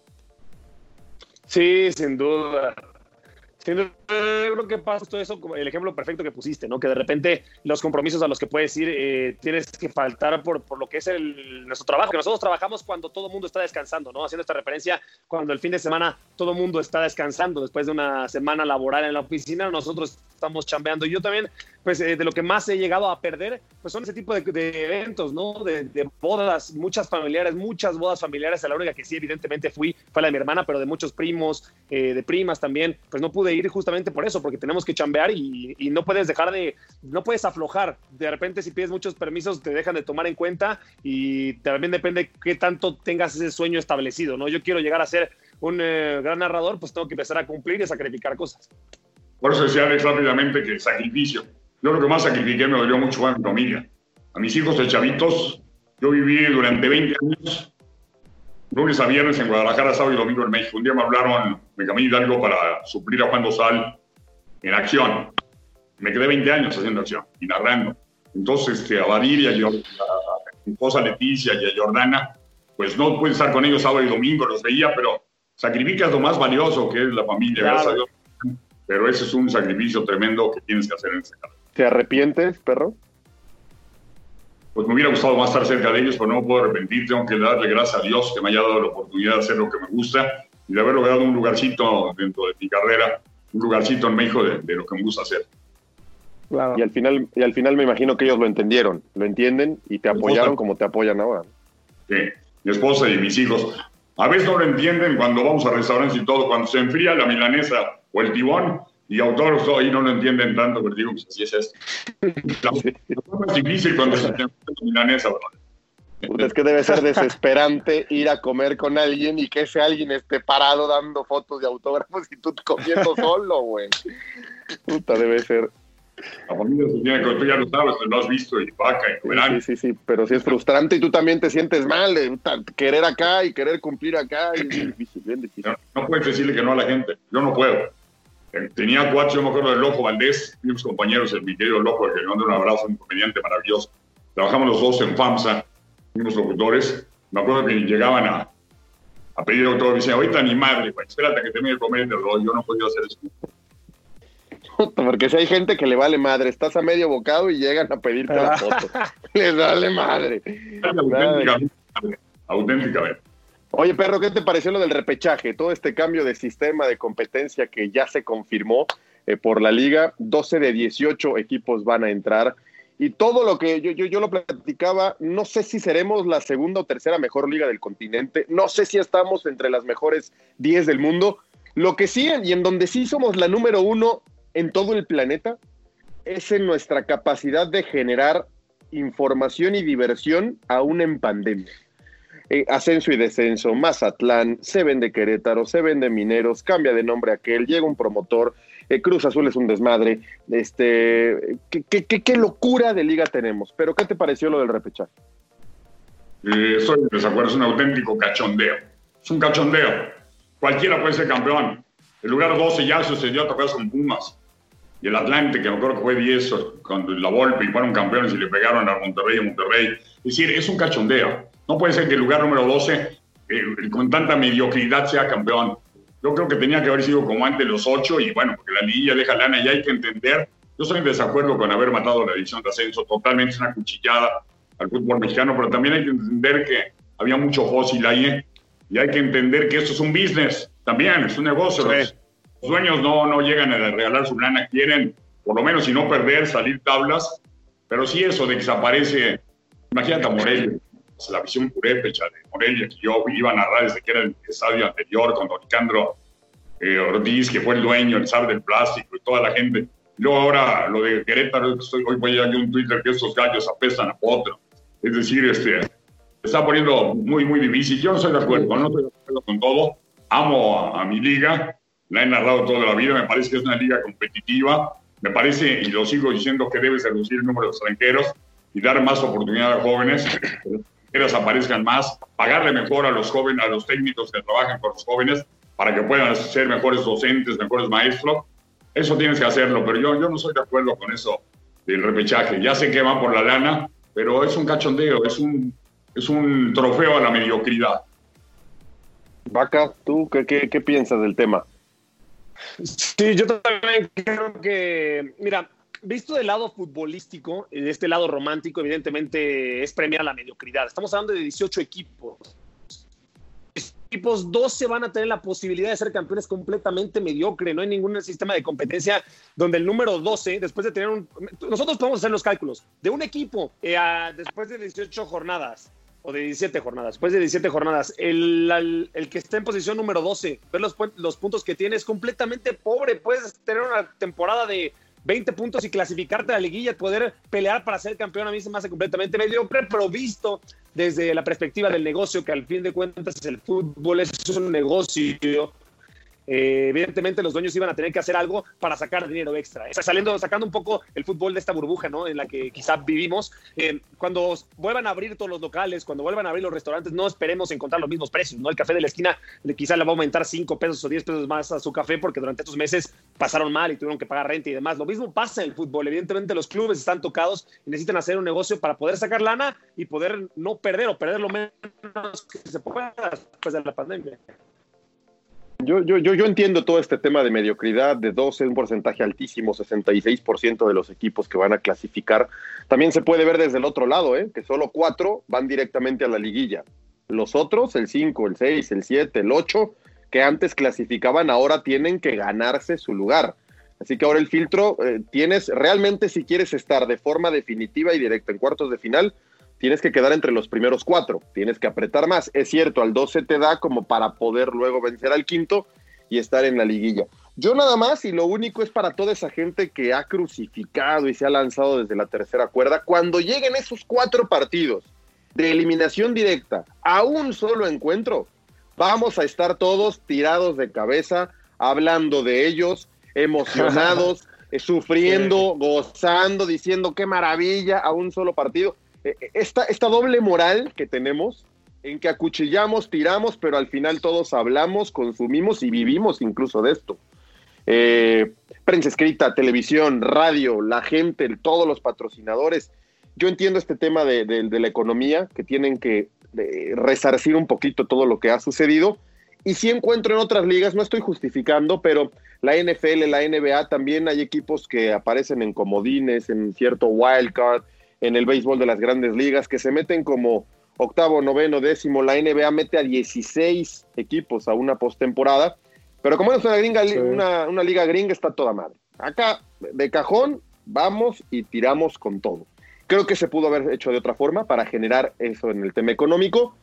Sí, sin duda yo creo que pasa todo eso, el ejemplo perfecto que pusiste, ¿no? Que de repente los compromisos a los que puedes ir eh, tienes que faltar por, por, lo que es el, nuestro trabajo, que nosotros trabajamos cuando todo el mundo está descansando, ¿no? Haciendo esta referencia, cuando el fin de semana todo el mundo está descansando, después de una semana laboral en la oficina, nosotros estamos chambeando. Y yo también, pues eh, de lo que más he llegado a perder, pues son ese tipo de, eventos, ¿no? De, de, bodas, muchas familiares, muchas bodas familiares. A la única que sí, evidentemente fui fue la de mi hermana, pero de muchos primos, eh, de primas también, pues no pude ir justamente por eso, porque tenemos que chambear y, no puedes dejar de, no puedes aflojar. De repente si pides muchos permisos te dejan de tomar en cuenta y también depende qué tanto tengas ese sueño establecido, ¿no? Yo quiero llegar a ser un eh, gran narrador, pues tengo que empezar a cumplir y a sacrificar cosas. Por eso decía Alex rápidamente que sacrificio. Yo lo que más sacrifiqué me dolió mucho a mi familia. A mis hijos de chavitos, yo viví durante 20 años lunes a viernes en Guadalajara, sábado y domingo en México. Un día me hablaron Benjamín Hidalgo para suplir a Juan Dosal en acción. Me quedé 20 años haciendo acción y narrando. Entonces, este, a Badir y a, a, mi esposa Leticia y a Jordana, pues no puede estar con ellos sábado y domingo, los veía, pero sacrificas lo más valioso que es la familia, gracias a Dios. Pero ese es un sacrificio tremendo que tienes que hacer en este caso. ¿Te arrepientes, perro? Pues me hubiera gustado más estar cerca de ellos, pero no me puedo arrepentir. Tengo que darle gracias a Dios que me haya dado la oportunidad de hacer lo que me gusta y de haber logrado un lugarcito dentro de mi carrera, un lugarcito en México de, de lo que me gusta hacer. Claro. Y al final, y al final me imagino que ellos lo entendieron, lo entienden y te apoyaron como te apoyan ahora. Sí, mi esposa y mis hijos. A veces no lo entienden cuando vamos a restaurantes y todo, cuando se enfría la milanesa o el tibón, y autores ahí no lo entienden tanto, pero digo, pues así es esto. es difícil cuando se la milanesa, ¿verdad? Es que debe ser desesperante ir a comer con alguien y que ese alguien esté parado dando fotos de autógrafos y tú comiendo solo, güey. Puta, debe ser. La familia se tiene que, tú ya lo sabes, lo has visto y vaca y verán. Sí, sí, sí, pero sí es frustrante y tú también te sientes mal de querer acá y querer cumplir acá. Es difícil, bien difícil. No, no, puedes decirle que no a la gente. Yo no puedo. Tenía cuatro, yo me acuerdo del Lojo Valdés, mis compañeros, el mi querido Lojo, el que le mando un abrazo, un comediante maravilloso. Trabajamos los dos en FAMSA, fuimos locutores. Me acuerdo que llegaban a, a pedir autógrafo y decían, ahorita ni madre, pues, espérate que termine de comer, yo no podía hacer eso. Porque si hay gente que le vale madre, estás a medio bocado y llegan a pedirte la foto. Les vale madre. Auténticamente. Auténticamente. Oye, perro, ¿qué te pareció lo del repechaje? Todo este cambio de sistema de competencia que ya se confirmó eh, por la liga. 12 de 18 equipos van a entrar. Y todo lo que yo, yo, yo lo platicaba, no sé si seremos la segunda o tercera mejor liga del continente. No sé si estamos entre las mejores 10 del mundo. Lo que sí, y en donde sí somos la número uno en todo el planeta, es en nuestra capacidad de generar información y diversión aún en pandemia. Eh, ascenso y descenso, Mazatlán, se vende Querétaro, se vende Mineros, cambia de nombre aquel, llega un promotor, eh, Cruz Azul es un desmadre. Este, ¿qué, qué, qué, locura de liga tenemos. Pero, ¿qué te pareció lo del repechaje? Eh, soy desacuerdo, es un auténtico cachondeo. Es un cachondeo. Cualquiera puede ser campeón. El lugar 12 ya sucedió tocar con Pumas. Y el Atlante, que me acuerdo que fue 10 con la Volpe y fueron campeones y le pegaron a Monterrey y Monterrey. Es decir, es un cachondeo. No puede ser que el lugar número 12, eh, con tanta mediocridad, sea campeón. Yo creo que tenía que haber sido como antes los 8 y bueno, porque la liguilla deja lana y hay que entender. Yo soy en desacuerdo con haber matado la división de ascenso, totalmente es una cuchillada al fútbol mexicano, pero también hay que entender que había mucho fósil ahí y hay que entender que esto es un business también, es un negocio. Los dueños no, no llegan a regalar su lana, quieren, por lo menos, si no perder, salir tablas. Pero sí eso de que se aparece, imagínate a Morelia, la visión purépecha de Morelia, que yo iba a narrar desde que era el estadio anterior con Don Alejandro eh, Ortiz, que fue el dueño, el zar del plástico y toda la gente. Luego ahora lo de Querétaro, estoy, hoy voy a un Twitter que estos gallos apestan a potro. Es decir, este, está poniendo muy, muy difícil. Yo no estoy de acuerdo, no estoy de acuerdo con todo. Amo a, a mi liga, la he narrado toda la vida, me parece que es una liga competitiva, me parece, y lo sigo diciendo, que debe reducir el número de extranjeros y dar más oportunidad a jóvenes, que extranjeros aparezcan más, pagarle mejor a los jóvenes, a los técnicos que trabajan con los jóvenes, para que puedan ser mejores docentes, mejores maestros. Eso tienes que hacerlo, pero yo, yo no estoy de acuerdo con eso del repechaje. Ya sé que van por la lana, pero es un cachondeo, es un, es un trofeo a la mediocridad. Vaca, ¿tú qué, qué, qué piensas del tema? Sí, yo también creo que, mira, visto del lado futbolístico, de este lado romántico, evidentemente es premiar la mediocridad. Estamos hablando de 18 equipos. Equipos 12 van a tener la posibilidad de ser campeones completamente mediocre. No hay ningún sistema de competencia donde el número 12, después de tener un. Nosotros podemos hacer los cálculos. De un equipo, eh, a, después de 18 jornadas, o de 17 jornadas, después de 17 jornadas, el, el, el, que está en posición número 12, ver los, los puntos que tiene, es completamente pobre. Puedes tener una temporada de 20 puntos y clasificarte a la liguilla, poder pelear para ser campeón, a mí se me hace completamente mediocre, pero visto desde la perspectiva del negocio, que al fin de cuentas el fútbol es un negocio, eh, evidentemente los dueños iban a tener que hacer algo para sacar dinero extra. Está saliendo, sacando un poco el fútbol de esta burbuja, ¿no? En la que quizá vivimos. Eh, cuando vuelvan a abrir todos los locales, cuando vuelvan a abrir los restaurantes, no esperemos encontrar los mismos precios, ¿no? El café de la esquina quizá le va a aumentar 5 pesos o 10 pesos más a su café porque durante estos meses pasaron mal y tuvieron que pagar renta y demás. Lo mismo pasa en el fútbol. Evidentemente los clubes están tocados y necesitan hacer un negocio para poder sacar lana y poder no perder o perder lo menos que se pueda después de la pandemia. Yo, yo, yo, yo entiendo todo este tema de mediocridad, de 12, un porcentaje altísimo, 66% de los equipos que van a clasificar. También se puede ver desde el otro lado, ¿eh? que solo cuatro van directamente a la liguilla. Los otros, el 5, el 6, el 7, el 8, que antes clasificaban, ahora tienen que ganarse su lugar. Así que ahora el filtro, eh, tienes realmente si quieres estar de forma definitiva y directa en cuartos de final, tienes que quedar entre los primeros cuatro, tienes que apretar más. Es cierto, al 12 te da como para poder luego vencer al quinto y estar en la liguilla. Yo nada más, y lo único es para toda esa gente que ha crucificado y se ha lanzado desde la tercera cuerda, cuando lleguen esos cuatro partidos de eliminación directa a un solo encuentro, vamos a estar todos tirados de cabeza, hablando de ellos, emocionados, sufriendo, gozando, diciendo qué maravilla a un solo partido esta, esta doble moral que tenemos en que acuchillamos, tiramos, pero al final todos hablamos, consumimos y vivimos incluso de esto. Eh, prensa escrita, televisión, radio, la gente, todos los patrocinadores. Yo entiendo este tema de, la economía, que tienen que resarcir un poquito todo lo que ha sucedido. Y sí encuentro en otras ligas, no estoy justificando, pero la NFL, la NBA, también hay equipos que aparecen en comodines, en cierto wildcard, en el béisbol de las grandes ligas, que se meten como octavo, noveno, décimo. La NBA mete a 16 equipos a una postemporada. Pero como es una, gringa, una, una liga gringa, está toda madre. Acá, de cajón, vamos y tiramos con todo. Creo que se pudo haber hecho de otra forma para generar eso en el tema económico,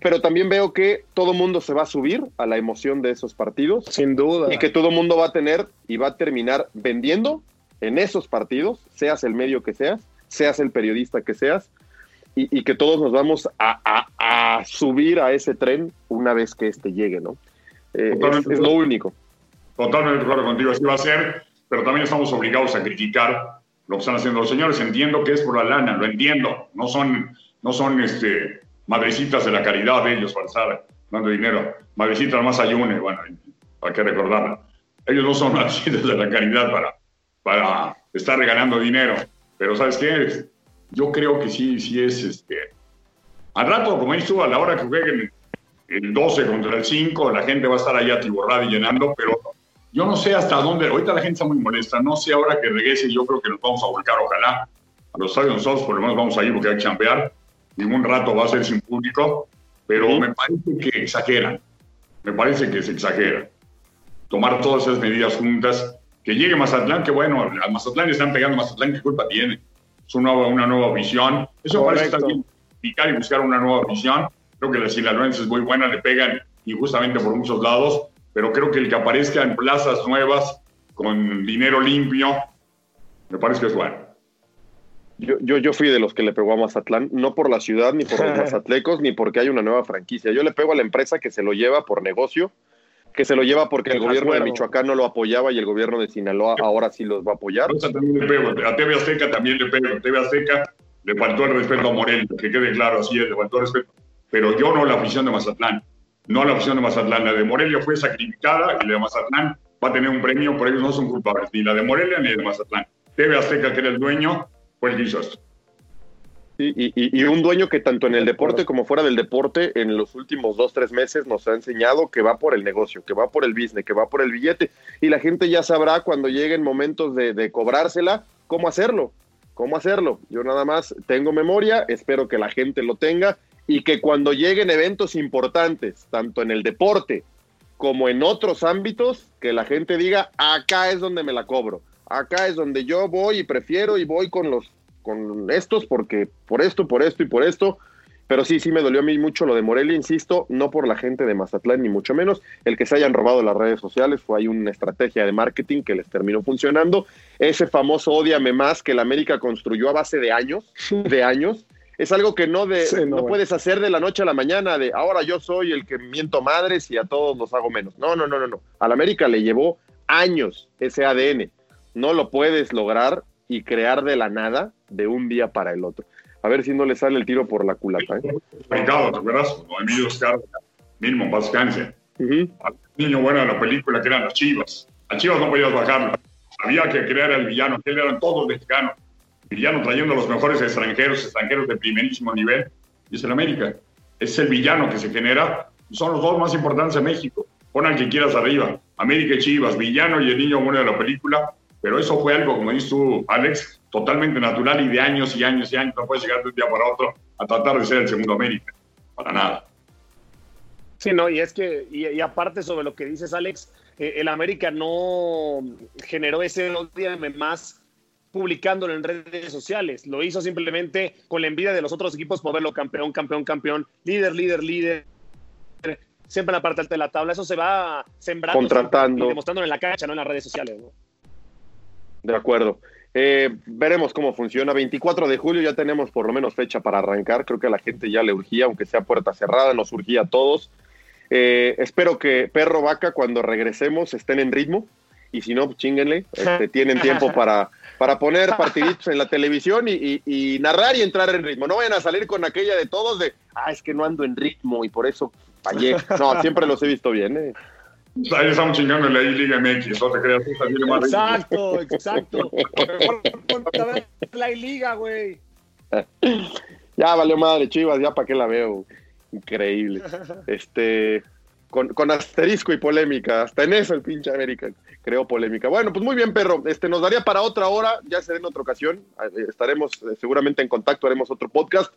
pero también veo que todo mundo se va a subir a la emoción de esos partidos. Sin duda. Y que todo mundo va a tener y va a terminar vendiendo en esos partidos, seas el medio que seas, seas el periodista que seas, y, que todos nos vamos a, subir a ese tren una vez que este llegue, ¿no? Eh, es, lo único. Totalmente acuerdo contigo, así va a ser, pero también estamos obligados a criticar lo que están haciendo los señores. Entiendo que es por la lana, lo entiendo. No son, no son este, madrecitas de la caridad de ellos para estar dando dinero. Madrecitas más ayune, bueno, hay que recordarlo. Ellos no son madrecitas de la caridad para, para estar regalando dinero. Pero ¿sabes qué? Yo creo que sí, sí es este... Al rato, como dices tú, a la hora que jueguen el 12 contra el 5, la gente va a estar allá atiborrada y llenando, pero yo no sé hasta dónde, ahorita la gente está muy molesta, no sé ahora que regrese, yo creo que nos vamos a volcar, ojalá, a los estadios nosotros por lo menos vamos a ir porque hay que champear, ningún rato va a ser sin público, pero me parece que exageran, me parece que se exagera. Tomar todas esas medidas juntas que llegue Mazatlán, que bueno, a Mazatlán le están pegando Mazatlán, ¿qué culpa tiene? Es una, una nueva visión. Eso parece también picar y buscar una nueva visión. Creo que la sinaloense es muy buena, le pegan injustamente por muchos lados, pero creo que el que aparezca en plazas nuevas con dinero limpio, me parece que es bueno. Yo, yo, yo, fui de los que le pegó a Mazatlán, no por la ciudad, ni por los mazatlecos, ni porque hay una nueva franquicia. Yo le pego a la empresa que se lo lleva por negocio, que se lo lleva porque el gobierno de Michoacán no lo apoyaba y el gobierno de Sinaloa ahora sí los va a apoyar. A TV Azteca también le pego. A TV Azteca le faltó el respeto a Morel, que quede claro, así es, le faltó el respeto. Pero yo no la afición de Mazatlán, no la afición de Mazatlán. La de Morelia fue sacrificada y la de Mazatlán va a tener un premio, por ellos no son culpables, ni la de Morelia ni la de Mazatlán. TV Azteca, que era el dueño, fue el que hizo esto y, un dueño que tanto en el deporte como fuera del deporte en los últimos dos, tres meses nos ha enseñado que va por el negocio, que va por el business, que va por el billete. Y la gente ya sabrá cuando lleguen momentos de, de cobrársela cómo hacerlo, cómo hacerlo. Yo nada más tengo memoria, espero que la gente lo tenga y que cuando lleguen eventos importantes, tanto en el deporte como en otros ámbitos, que la gente diga, acá es donde me la cobro, acá es donde yo voy y prefiero y voy con los con estos porque por esto, por esto y por esto. Pero sí, sí me dolió a mí mucho lo de Morelia, insisto, no por la gente de Mazatlán ni mucho menos. El que se hayan robado las redes sociales fue ahí una estrategia de marketing que les terminó funcionando. Ese famoso odiame más que la América construyó a base de años, de años. es algo que no, de, Sí, no, no bueno. puedes hacer de la noche a la mañana, de ahora yo soy el que miento madres y a todos los hago menos. No, no, no, no, no. Al América le llevó años ese ADN. No lo puedes lograr y crear de la nada de un día para el otro. A ver si no le sale el tiro por la culata. ¿eh? Ricardo, ¿te acuerdas? Emilio en paz descanse. Ujú. Al niño bueno de la película que eran las chivas. A chivas no podías bajarlo. Había que crear al villano, que él eran todos mexicanos. Villano trayendo a los mejores extranjeros, extranjeros de primerísimo nivel. Y es el América. Es el villano que se genera. Son los dos más importantes de México. Pon al que quieras arriba. América y Chivas, villano y el niño bueno de la película. Pero eso fue algo, como dices tú, Alex, totalmente natural y de años y años y años. No puedes llegar de un día para otro a tratar de ser el segundo América. Para nada. Sí, no, y es que, y, y aparte sobre lo que dices, Alex, eh, el América no generó ese odio más publicándolo en redes sociales. Lo hizo simplemente con la envidia de los otros equipos por verlo campeón, campeón, campeón, líder, líder, líder. Siempre en la parte alta de la tabla. Eso se va sembrando Contratando. y demostrándolo en la cancha, no en las redes sociales. ¿no? De acuerdo. Eh, veremos cómo funciona. 24 de julio ya tenemos por lo menos fecha para arrancar. Creo que a la gente ya le urgía, aunque sea puerta cerrada, nos urgía a todos. Eh, espero que Perro Vaca, cuando regresemos, estén en ritmo. Y si no, pues chinguenle. Este, tienen tiempo para, para poner partiditos en la televisión y, y- y narrar y entrar en ritmo. No vayan a salir con aquella de todos de, ah, es que no ando en ritmo y por eso fallé. No, siempre los he visto bien. ¿eh? Ahí estamos chingando en la I-Liga MX, no te creas, tiene más. Exacto, exacto. Mejor la liga, güey. Ya valió madre, Chivas, ya para qué la veo. Increíble. Este, con, con asterisco y polémica, hasta en eso el pinche América creó polémica. Bueno, pues muy bien, perro. Este, nos daría para otra hora, ya será en otra ocasión. Eh, Estaremos eh, seguramente en contacto, haremos otro podcast.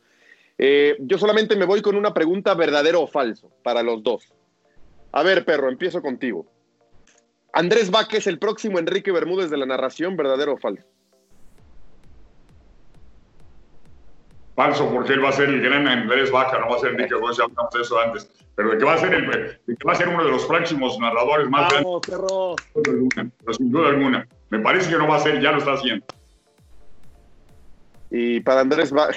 Eh, yo solamente me voy con una pregunta verdadero o falso para los dos. A ver, perro, empiezo contigo. Andrés es el próximo Enrique Bermúdez de la narración, verdadero o falso. Falso, porque él va a ser el gran Andrés Vaca, no va a ser Enrique Gómez, ya hablamos de eso antes. Pero de que va a ser, el, de que va a ser uno de los próximos narradores más grandes, Vamos, perro. sin duda alguna, pero sin duda alguna. Me parece que no va a ser, ya lo está haciendo. Y para Andrés Vaca,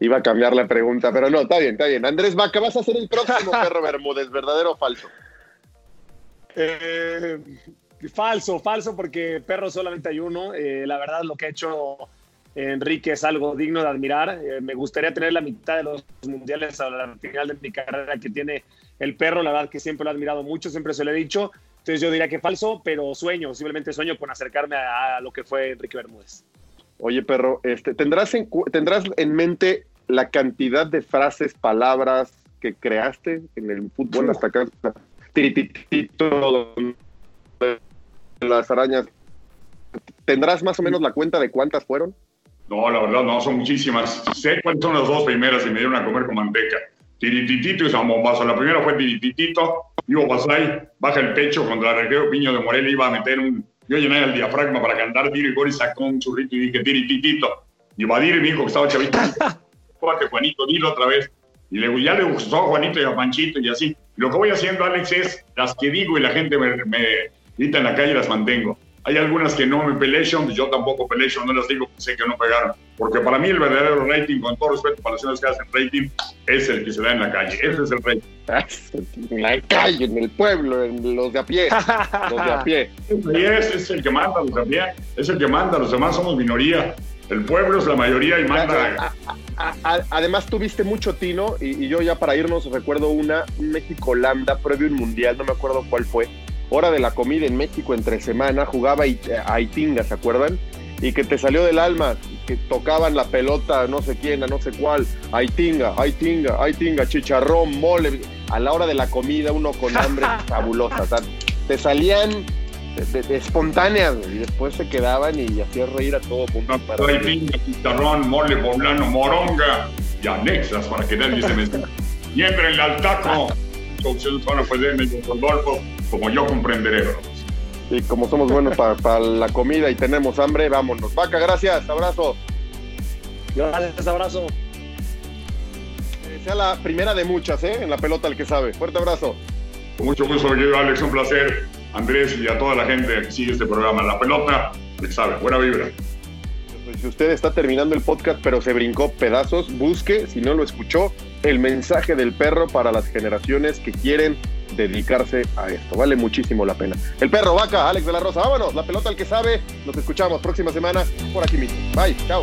iba a cambiar la pregunta, pero no, está bien, está bien. Andrés Vaca, vas a ser el próximo perro Bermúdez, ¿verdadero o falso? Eh, falso, falso, porque perro solamente hay uno. Eh, la verdad, lo que ha hecho Enrique es algo digno de admirar. Eh, me gustaría tener la mitad de los mundiales a la final de mi carrera que tiene el perro. La verdad que siempre lo he admirado mucho, siempre se lo he dicho. Entonces yo diría que falso, pero sueño, simplemente sueño con acercarme a, a lo que fue Enrique Bermúdez. Oye, perro, este, ¿tendrás, en, ¿tendrás en mente la cantidad de frases, palabras que creaste en el fútbol hasta acá? Tirititito, las arañas. ¿Tendrás más o menos la cuenta de cuántas fueron? No, la verdad, no, son muchísimas. Sé cuáles son las dos primeras y me dieron a comer con manteca. Tirititito y San Bombazo. La primera fue Tirititito, Ivo Pasay, baja el pecho contra el arquero Piño de Morelia, iba a meter un... Yo llené el diafragma para cantar tiro y gol y sacó un churrito y dije Tirititito. Y Badir me dijo que estaba chavito. Juárate, Juanito, dilo otra vez. Y le, ya le gustó a Juanito y a Panchito y así. Y lo que voy haciendo, Alex, es las que digo y la gente me, me grita en la calle las mantengo. Hay algunas que no me pelean, yo tampoco peleo, no las digo, sé que no pegaron. Porque para mí el verdadero rating, con todo respeto para las señoras que hacen rating, es el que se da en la calle. Ese es el rating. En la calle, en el pueblo, en los de a pie. Los de a pie. Y es, es el que manda, los de a pie. Es el que manda, los demás somos minoría. El pueblo es la mayoría y manda. A- a- además tuviste mucho tino y, y yo ya para irnos recuerdo una un México-Holanda previo un mundial, no me acuerdo cuál fue. Hora de la comida en México entre semana, jugaba a Itinga, ¿se acuerdan? Y que te salió del alma, que tocaban la pelota no sé quién, a no sé cuál, Aitinga, Aitinga, Aitinga, chicharrón, mole. A la hora de la comida, uno con hambre fabulosa. O sea, te salían de, de- de espontáneas y después se quedaban y hacías reír a todo mundo. para- Hay pinga, chicharrón, mole poblano, moronga y anexas para que nadie se me Y entren al taco. Opción zona pues de medio Rodolfo, como yo comprenderé. Y como somos buenos para la comida y tenemos hambre, vámonos. Vaca, gracias, abrazo. Gracias, abrazo. Eh, sea la primera de muchas, ¿eh? En la pelota el que sabe. Fuerte abrazo. Con mucho gusto, mi querido Alex, un placer. Andrés y a toda la gente que sigue este programa. La pelota, Alex sabe, buena vibra. Si usted está terminando el podcast pero se brincó pedazos, busque, si no lo escuchó, el mensaje del perro para las generaciones que quieren dedicarse a esto. Vale muchísimo la pena. El perro, vaca, Alex de la Rosa, vámonos. La pelota al que sabe. Nos escuchamos próxima semana por aquí mismo. Bye, chao.